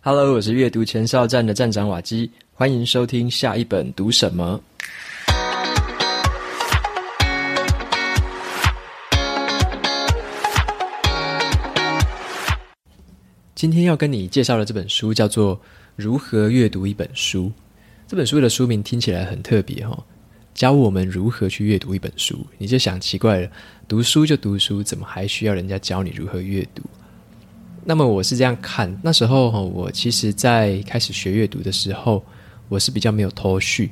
Hello，我是阅读前哨站的站长瓦基，欢迎收听下一本读什么。今天要跟你介绍的这本书叫做《如何阅读一本书》。这本书的书名听起来很特别哦，教我们如何去阅读一本书。你就想奇怪了，读书就读书，怎么还需要人家教你如何阅读？那么我是这样看，那时候我其实在开始学阅读的时候，我是比较没有头绪，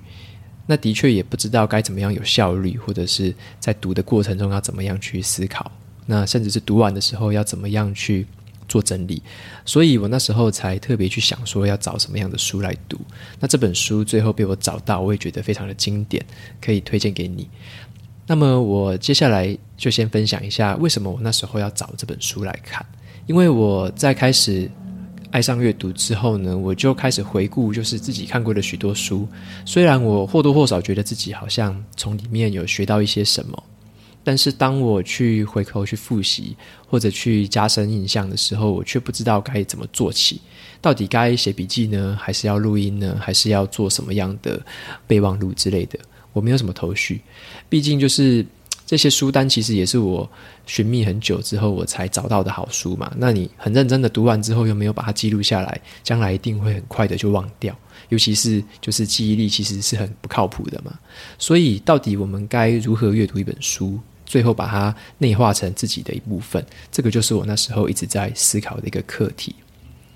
那的确也不知道该怎么样有效率，或者是在读的过程中要怎么样去思考，那甚至是读完的时候要怎么样去做整理，所以我那时候才特别去想说要找什么样的书来读。那这本书最后被我找到，我也觉得非常的经典，可以推荐给你。那么我接下来就先分享一下为什么我那时候要找这本书来看。因为我在开始爱上阅读之后呢，我就开始回顾，就是自己看过的许多书。虽然我或多或少觉得自己好像从里面有学到一些什么，但是当我去回头去复习或者去加深印象的时候，我却不知道该怎么做起。到底该写笔记呢，还是要录音呢，还是要做什么样的备忘录之类的？我没有什么头绪。毕竟就是。这些书单其实也是我寻觅很久之后我才找到的好书嘛。那你很认真的读完之后，又没有把它记录下来，将来一定会很快的就忘掉。尤其是就是记忆力其实是很不靠谱的嘛。所以到底我们该如何阅读一本书，最后把它内化成自己的一部分？这个就是我那时候一直在思考的一个课题。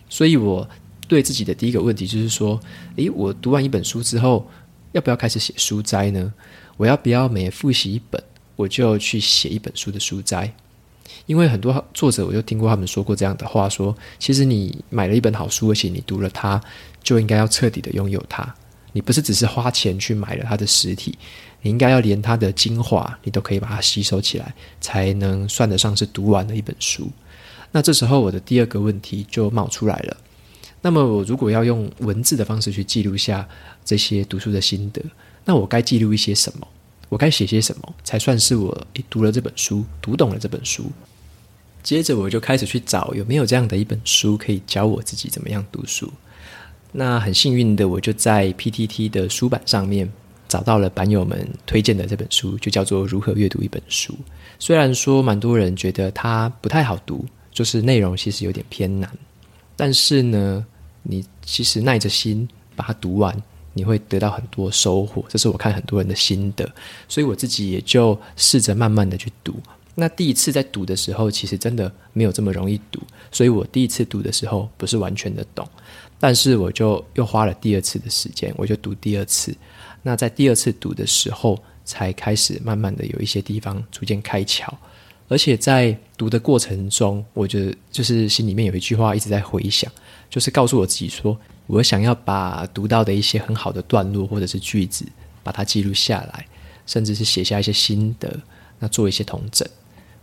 所以我对自己的第一个问题就是说：诶，我读完一本书之后，要不要开始写书摘呢？我要不要每复习一本？我就去写一本书的书摘，因为很多作者我就听过他们说过这样的话说，说其实你买了一本好书，而且你读了它，就应该要彻底的拥有它。你不是只是花钱去买了它的实体，你应该要连它的精华，你都可以把它吸收起来，才能算得上是读完了一本书。那这时候我的第二个问题就冒出来了，那么我如果要用文字的方式去记录下这些读书的心得，那我该记录一些什么？我该写些什么才算是我读了这本书，读懂了这本书？接着我就开始去找有没有这样的一本书可以教我自己怎么样读书。那很幸运的，我就在 PTT 的书版上面找到了版友们推荐的这本书，就叫做《如何阅读一本书》。虽然说蛮多人觉得它不太好读，就是内容其实有点偏难，但是呢，你其实耐着心把它读完。你会得到很多收获，这是我看很多人的心得，所以我自己也就试着慢慢的去读。那第一次在读的时候，其实真的没有这么容易读，所以我第一次读的时候不是完全的懂，但是我就又花了第二次的时间，我就读第二次。那在第二次读的时候，才开始慢慢的有一些地方逐渐开窍，而且在读的过程中，我觉得就是心里面有一句话一直在回想，就是告诉我自己说。我想要把读到的一些很好的段落或者是句子，把它记录下来，甚至是写下一些心得，那做一些统整。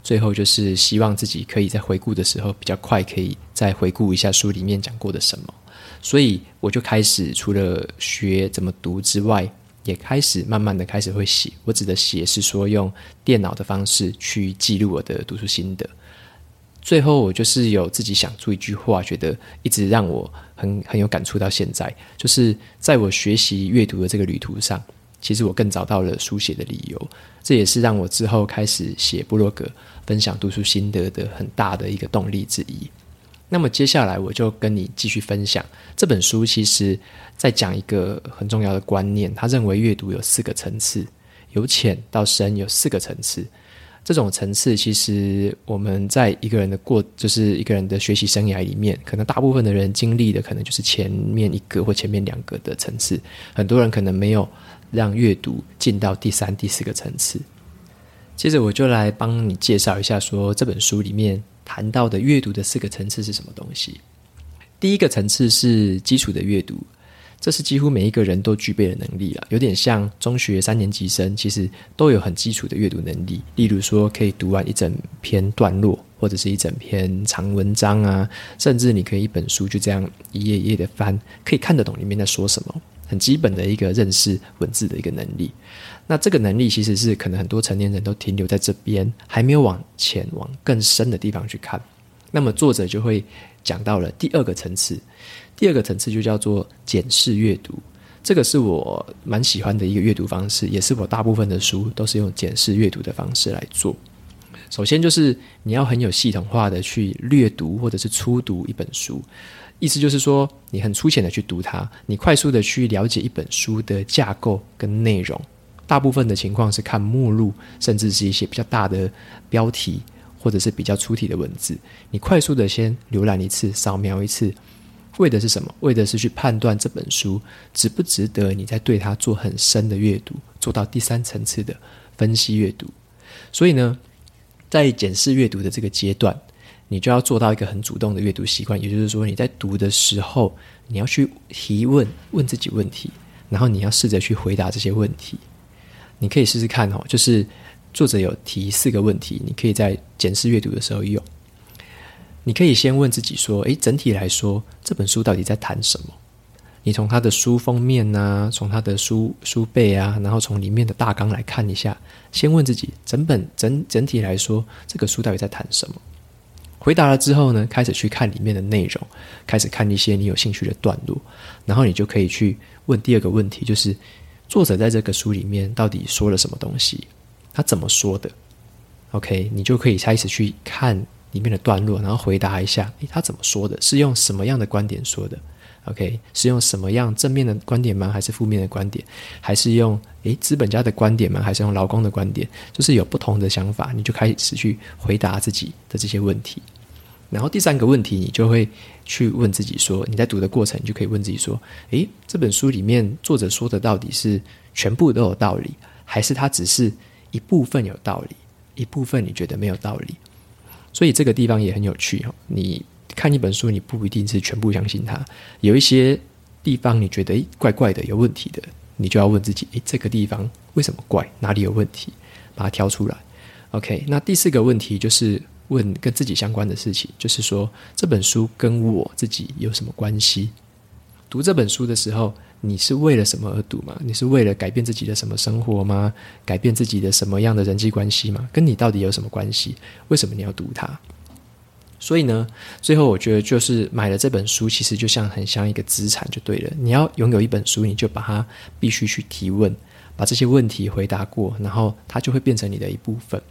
最后就是希望自己可以在回顾的时候比较快，可以再回顾一下书里面讲过的什么。所以我就开始除了学怎么读之外，也开始慢慢的开始会写。我指的写是说用电脑的方式去记录我的读书心得。最后，我就是有自己想出一句话，觉得一直让我很很有感触到现在。就是在我学习阅读的这个旅途上，其实我更找到了书写的理由。这也是让我之后开始写部落格、分享读书心得的很大的一个动力之一。那么接下来，我就跟你继续分享这本书。其实在讲一个很重要的观念，他认为阅读有四个层次，由浅到深有四个层次。这种层次，其实我们在一个人的过，就是一个人的学习生涯里面，可能大部分的人经历的，可能就是前面一个或前面两个的层次。很多人可能没有让阅读进到第三、第四个层次。接着，我就来帮你介绍一下，说这本书里面谈到的阅读的四个层次是什么东西。第一个层次是基础的阅读。这是几乎每一个人都具备的能力了，有点像中学三年级生，其实都有很基础的阅读能力。例如说，可以读完一整篇段落，或者是一整篇长文章啊，甚至你可以一本书就这样一页一页的翻，可以看得懂里面在说什么，很基本的一个认识文字的一个能力。那这个能力其实是可能很多成年人都停留在这边，还没有往前往更深的地方去看。那么作者就会讲到了第二个层次，第二个层次就叫做检视阅读。这个是我蛮喜欢的一个阅读方式，也是我大部分的书都是用检视阅读的方式来做。首先就是你要很有系统化的去略读或者是初读一本书，意思就是说你很粗浅的去读它，你快速的去了解一本书的架构跟内容。大部分的情况是看目录，甚至是一些比较大的标题，或者是比较粗体的文字。你快速的先浏览一次，扫描一次，为的是什么？为的是去判断这本书值不值得你在对它做很深的阅读，做到第三层次的分析阅读。所以呢，在检视阅读的这个阶段，你就要做到一个很主动的阅读习惯，也就是说，你在读的时候，你要去提问，问自己问题，然后你要试着去回答这些问题。你可以试试看哦，就是作者有提四个问题，你可以在检视阅读的时候用。你可以先问自己说：“诶，整体来说，这本书到底在谈什么？”你从它的书封面啊，从它的书书背啊，然后从里面的大纲来看一下。先问自己，整本整整体来说，这个书到底在谈什么？回答了之后呢，开始去看里面的内容，开始看一些你有兴趣的段落，然后你就可以去问第二个问题，就是。作者在这个书里面到底说了什么东西？他怎么说的？OK，你就可以开始去看里面的段落，然后回答一下：诶，他怎么说的？是用什么样的观点说的？OK，是用什么样正面的观点吗？还是负面的观点？还是用诶资本家的观点吗？还是用劳工的观点？就是有不同的想法，你就开始去回答自己的这些问题。然后第三个问题，你就会去问自己说：你在读的过程，你就可以问自己说：诶，这本书里面作者说的到底是全部都有道理，还是它只是一部分有道理，一部分你觉得没有道理？所以这个地方也很有趣哈。你看一本书，你不一定是全部相信它，有一些地方你觉得怪怪的、有问题的，你就要问自己：诶，这个地方为什么怪？哪里有问题？把它挑出来。OK，那第四个问题就是。问跟自己相关的事情，就是说这本书跟我自己有什么关系？读这本书的时候，你是为了什么而读吗？你是为了改变自己的什么生活吗？改变自己的什么样的人际关系吗？跟你到底有什么关系？为什么你要读它？所以呢，最后我觉得就是买了这本书，其实就像很像一个资产就对了。你要拥有一本书，你就把它必须去提问，把这些问题回答过，然后它就会变成你的一部分。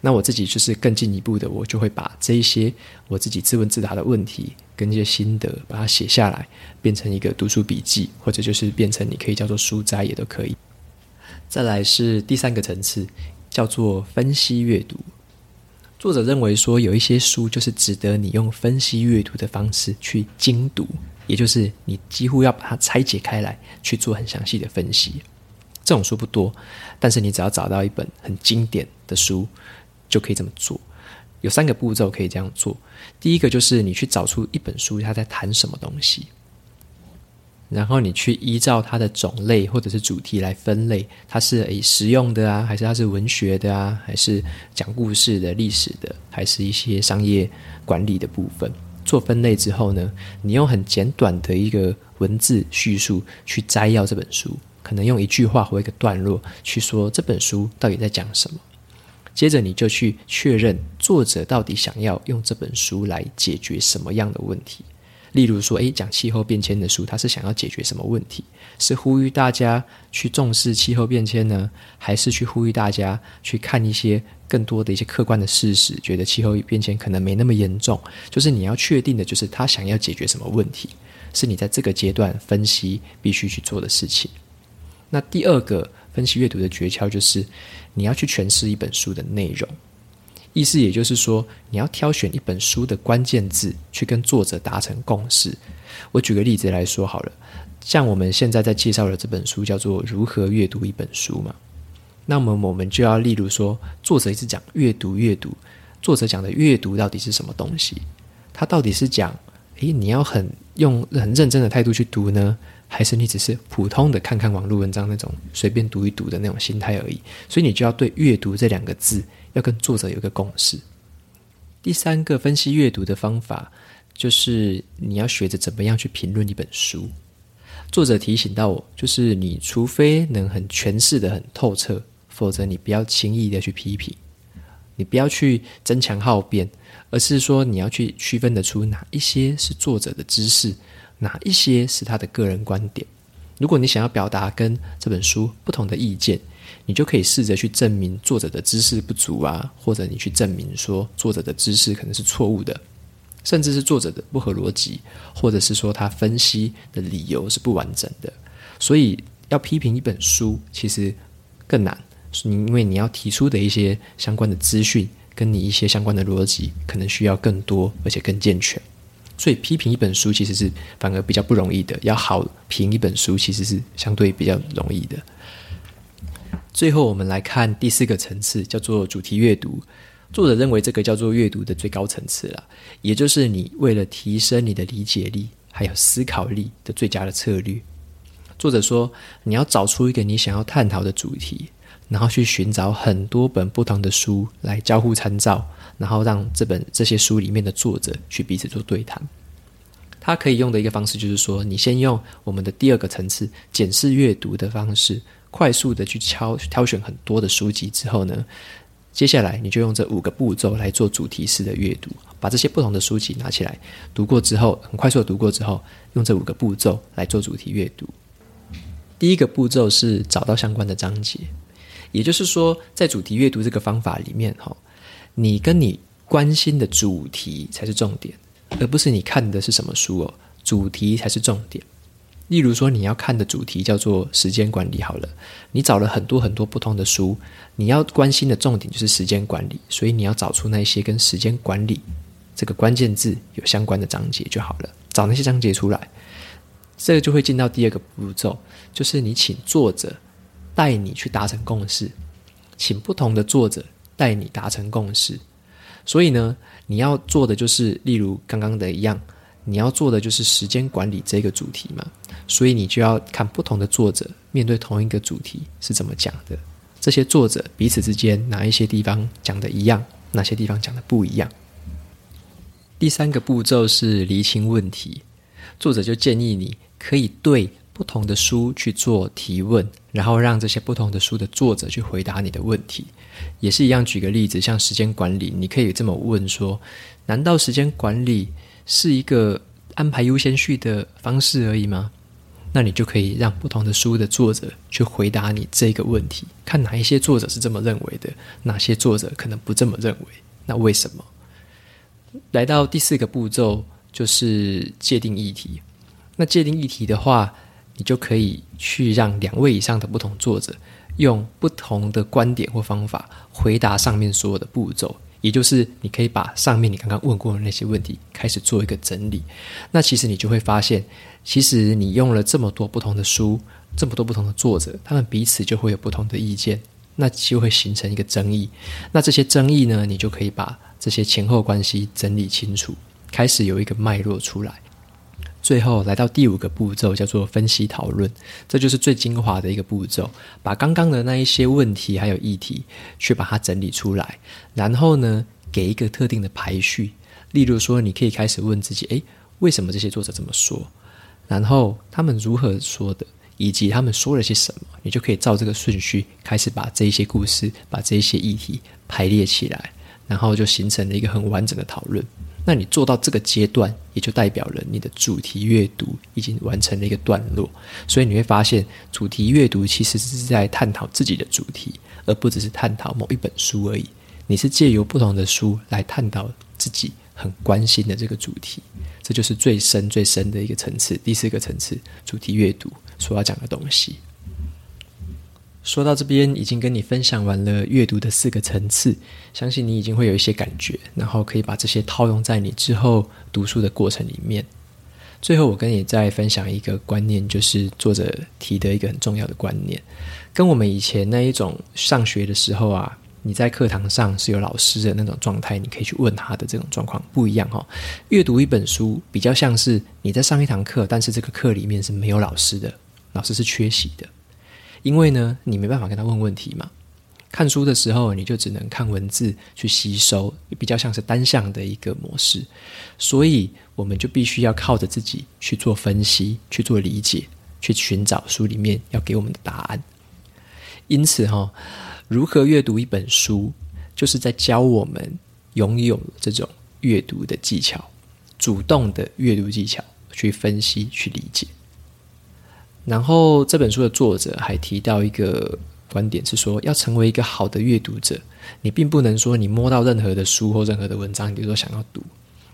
那我自己就是更进一步的，我就会把这一些我自己自问自答的问题跟一些心得，把它写下来，变成一个读书笔记，或者就是变成你可以叫做书斋也都可以。再来是第三个层次，叫做分析阅读。作者认为说，有一些书就是值得你用分析阅读的方式去精读，也就是你几乎要把它拆解开来去做很详细的分析。这种书不多，但是你只要找到一本很经典的书。就可以这么做，有三个步骤可以这样做。第一个就是你去找出一本书，它在谈什么东西，然后你去依照它的种类或者是主题来分类，它是诶实用的啊，还是它是文学的啊，还是讲故事的、历史的，还是一些商业管理的部分。做分类之后呢，你用很简短的一个文字叙述去摘要这本书，可能用一句话或一个段落去说这本书到底在讲什么。接着你就去确认作者到底想要用这本书来解决什么样的问题。例如说，诶，讲气候变迁的书，他是想要解决什么问题？是呼吁大家去重视气候变迁呢，还是去呼吁大家去看一些更多的一些客观的事实，觉得气候变迁可能没那么严重？就是你要确定的，就是他想要解决什么问题，是你在这个阶段分析必须去做的事情。那第二个分析阅读的诀窍就是。你要去诠释一本书的内容，意思也就是说，你要挑选一本书的关键字，去跟作者达成共识。我举个例子来说好了，像我们现在在介绍的这本书叫做《如何阅读一本书》嘛，那么我们就要例如说，作者一直讲阅读阅读，作者讲的阅读到底是什么东西？他到底是讲，诶，你要很用很认真的态度去读呢？还是你只是普通的看看网络文章那种随便读一读的那种心态而已，所以你就要对“阅读”这两个字要跟作者有个共识。第三个分析阅读的方法，就是你要学着怎么样去评论一本书。作者提醒到我，就是你除非能很诠释得很透彻，否则你不要轻易的去批评。你不要去争强好辩，而是说你要去区分得出哪一些是作者的知识，哪一些是他的个人观点。如果你想要表达跟这本书不同的意见，你就可以试着去证明作者的知识不足啊，或者你去证明说作者的知识可能是错误的，甚至是作者的不合逻辑，或者是说他分析的理由是不完整的。所以要批评一本书，其实更难，因为你要提出的一些相关的资讯，跟你一些相关的逻辑，可能需要更多而且更健全。所以批评一本书其实是反而比较不容易的，要好评一本书其实是相对比较容易的。最后，我们来看第四个层次，叫做主题阅读。作者认为这个叫做阅读的最高层次了，也就是你为了提升你的理解力还有思考力的最佳的策略。作者说，你要找出一个你想要探讨的主题，然后去寻找很多本不同的书来交互参照。然后让这本这些书里面的作者去彼此做对谈。他可以用的一个方式就是说，你先用我们的第二个层次检视阅读的方式，快速的去挑挑选很多的书籍之后呢，接下来你就用这五个步骤来做主题式的阅读，把这些不同的书籍拿起来读过之后，很快速的读过之后，用这五个步骤来做主题阅读。第一个步骤是找到相关的章节，也就是说，在主题阅读这个方法里面，哈。你跟你关心的主题才是重点，而不是你看的是什么书哦。主题才是重点。例如说，你要看的主题叫做时间管理，好了，你找了很多很多不同的书，你要关心的重点就是时间管理，所以你要找出那些跟时间管理这个关键字有相关的章节就好了，找那些章节出来，这个就会进到第二个步骤，就是你请作者带你去达成共识，请不同的作者。带你达成共识，所以呢，你要做的就是，例如刚刚的一样，你要做的就是时间管理这个主题嘛，所以你就要看不同的作者面对同一个主题是怎么讲的，这些作者彼此之间哪一些地方讲的一样，哪些地方讲的不一样。第三个步骤是厘清问题，作者就建议你可以对不同的书去做提问，然后让这些不同的书的作者去回答你的问题。也是一样，举个例子，像时间管理，你可以这么问说：难道时间管理是一个安排优先序的方式而已吗？那你就可以让不同的书的作者去回答你这个问题，看哪一些作者是这么认为的，哪些作者可能不这么认为。那为什么？来到第四个步骤，就是界定议题。那界定议题的话，你就可以去让两位以上的不同作者。用不同的观点或方法回答上面所有的步骤，也就是你可以把上面你刚刚问过的那些问题开始做一个整理。那其实你就会发现，其实你用了这么多不同的书，这么多不同的作者，他们彼此就会有不同的意见，那就会形成一个争议。那这些争议呢，你就可以把这些前后关系整理清楚，开始有一个脉络出来。最后来到第五个步骤，叫做分析讨论，这就是最精华的一个步骤。把刚刚的那一些问题还有议题，去把它整理出来，然后呢，给一个特定的排序。例如说，你可以开始问自己：诶，为什么这些作者这么说？然后他们如何说的，以及他们说了些什么？你就可以照这个顺序开始把这一些故事、把这一些议题排列起来，然后就形成了一个很完整的讨论。那你做到这个阶段，也就代表了你的主题阅读已经完成了一个段落。所以你会发现，主题阅读其实是在探讨自己的主题，而不只是探讨某一本书而已。你是借由不同的书来探讨自己很关心的这个主题，这就是最深最深的一个层次。第四个层次，主题阅读所要讲的东西。说到这边，已经跟你分享完了阅读的四个层次，相信你已经会有一些感觉，然后可以把这些套用在你之后读书的过程里面。最后，我跟你再分享一个观念，就是作者提的一个很重要的观念，跟我们以前那一种上学的时候啊，你在课堂上是有老师的那种状态，你可以去问他的这种状况不一样哈。阅读一本书比较像是你在上一堂课，但是这个课里面是没有老师的，老师是缺席的。因为呢，你没办法跟他问问题嘛。看书的时候，你就只能看文字去吸收，比较像是单向的一个模式。所以，我们就必须要靠着自己去做分析、去做理解、去寻找书里面要给我们的答案。因此，哈，如何阅读一本书，就是在教我们拥有这种阅读的技巧，主动的阅读技巧，去分析、去理解。然后这本书的作者还提到一个观点，是说要成为一个好的阅读者，你并不能说你摸到任何的书或任何的文章，你就说想要读，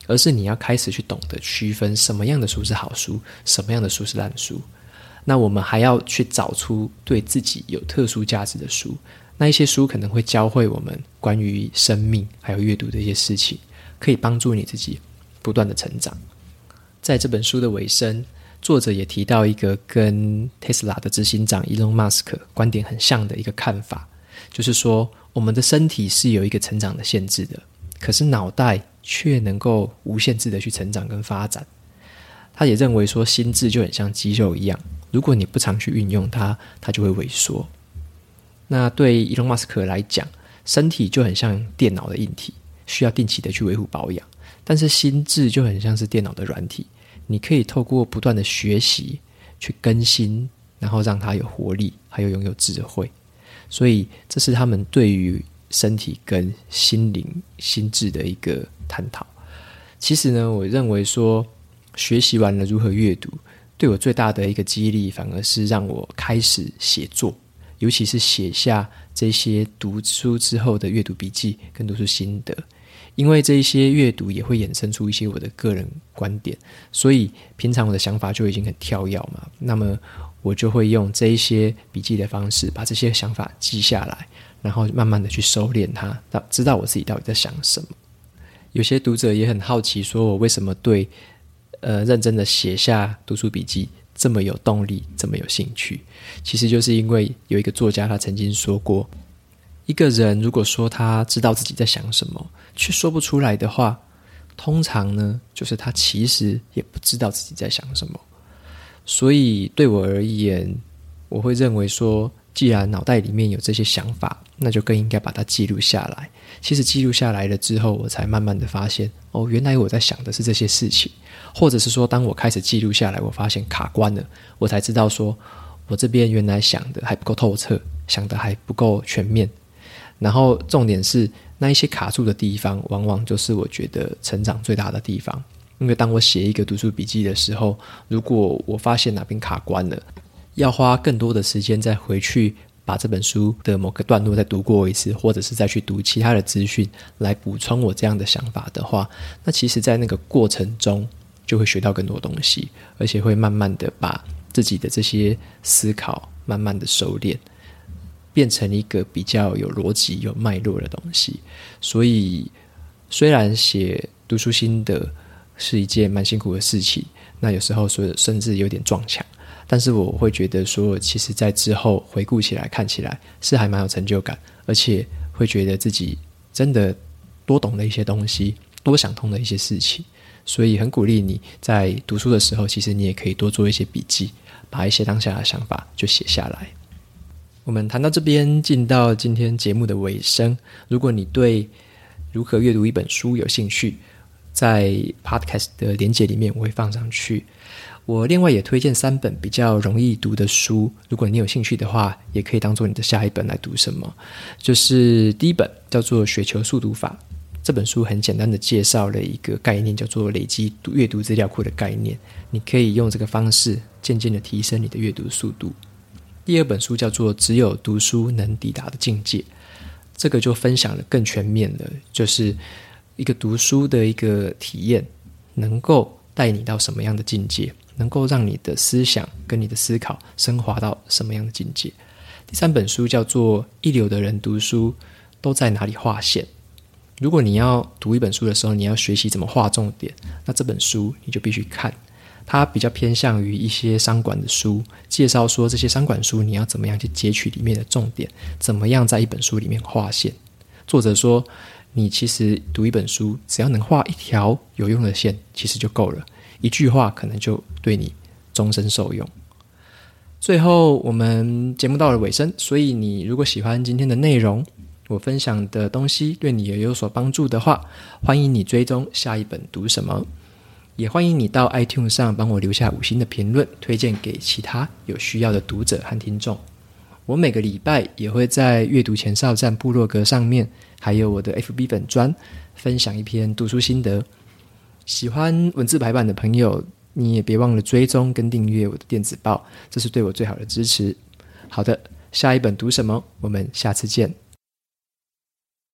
而是你要开始去懂得区分什么样的书是好书，什么样的书是烂书。那我们还要去找出对自己有特殊价值的书。那一些书可能会教会我们关于生命还有阅读的一些事情，可以帮助你自己不断的成长。在这本书的尾声，作者也提到一个跟特斯拉的执行长伊隆马斯克观点很像的一个看法，就是说我们的身体是有一个成长的限制的，可是脑袋却能够无限制的去成长跟发展。他也认为说心智就很像肌肉一样，如果你不常去运用它，它就会萎缩。那对伊隆马斯克来讲，身体就很像电脑的硬体，需要定期的去维护保养；但是心智就很像是电脑的软体，你可以透过不断的学习去更新，然后让它有活力，还有拥有智慧。所以这是他们对于身体跟心灵、心智的一个探讨。其实呢，我认为说学习完了如何阅读，对我最大的一个激励，反而是让我开始写作。尤其是写下这些读书之后的阅读笔记跟读书心得，因为这一些阅读也会衍生出一些我的个人观点，所以平常我的想法就已经很跳跃嘛。那么我就会用这一些笔记的方式，把这些想法记下来，然后慢慢的去收敛它，到知道我自己到底在想什么。有些读者也很好奇，说我为什么对呃认真的写下读书笔记这么有动力，这么有兴趣，其实就是因为有一个作家，他曾经说过，一个人如果说他知道自己在想什么，却说不出来的话，通常呢，就是他其实也不知道自己在想什么。所以对我而言，我会认为说，既然脑袋里面有这些想法，那就更应该把它记录下来。其实记录下来了之后，我才慢慢的发现，哦，原来我在想的是这些事情。或者是说，当我开始记录下来，我发现卡关了，我才知道说，我这边原来想的还不够透彻，想的还不够全面。然后重点是，那一些卡住的地方，往往就是我觉得成长最大的地方。因为当我写一个读书笔记的时候，如果我发现哪边卡关了，要花更多的时间再回去把这本书的某个段落再读过一次，或者是再去读其他的资讯来补充我这样的想法的话，那其实，在那个过程中，就会学到更多东西，而且会慢慢的把自己的这些思考慢慢的收敛，变成一个比较有逻辑、有脉络的东西。所以，虽然写读书心得是一件蛮辛苦的事情，那有时候说甚至有点撞墙，但是我会觉得说，其实在之后回顾起来、看起来是还蛮有成就感，而且会觉得自己真的多懂了一些东西，多想通了一些事情。所以很鼓励你在读书的时候，其实你也可以多做一些笔记，把一些当下的想法就写下来。我们谈到这边，进到今天节目的尾声。如果你对如何阅读一本书有兴趣，在 Podcast 的连结里面我会放上去。我另外也推荐三本比较容易读的书，如果你有兴趣的话，也可以当做你的下一本来读什么。就是第一本叫做《雪球速读法》。这本书很简单的介绍了一个概念，叫做累积阅读资料库的概念。你可以用这个方式渐渐的提升你的阅读速度。第二本书叫做《只有读书能抵达的境界》，这个就分享的更全面了，就是一个读书的一个体验，能够带你到什么样的境界，能够让你的思想跟你的思考升华到什么样的境界。第三本书叫做《一流的人读书都在哪里划线》。如果你要读一本书的时候，你要学习怎么划重点，那这本书你就必须看。它比较偏向于一些商管的书，介绍说这些商管书你要怎么样去截取里面的重点，怎么样在一本书里面划线。作者说，你其实读一本书，只要能画一条有用的线，其实就够了。一句话可能就对你终身受用。最后，我们节目到了尾声，所以你如果喜欢今天的内容，我分享的东西对你也有所帮助的话，欢迎你追踪下一本读什么，也欢迎你到 iTunes 上帮我留下五星的评论，推荐给其他有需要的读者和听众。我每个礼拜也会在阅读前哨站部落格上面，还有我的 FB 粉专分享一篇读书心得。喜欢文字排版的朋友，你也别忘了追踪跟订阅我的电子报，这是对我最好的支持。好的，下一本读什么？我们下次见。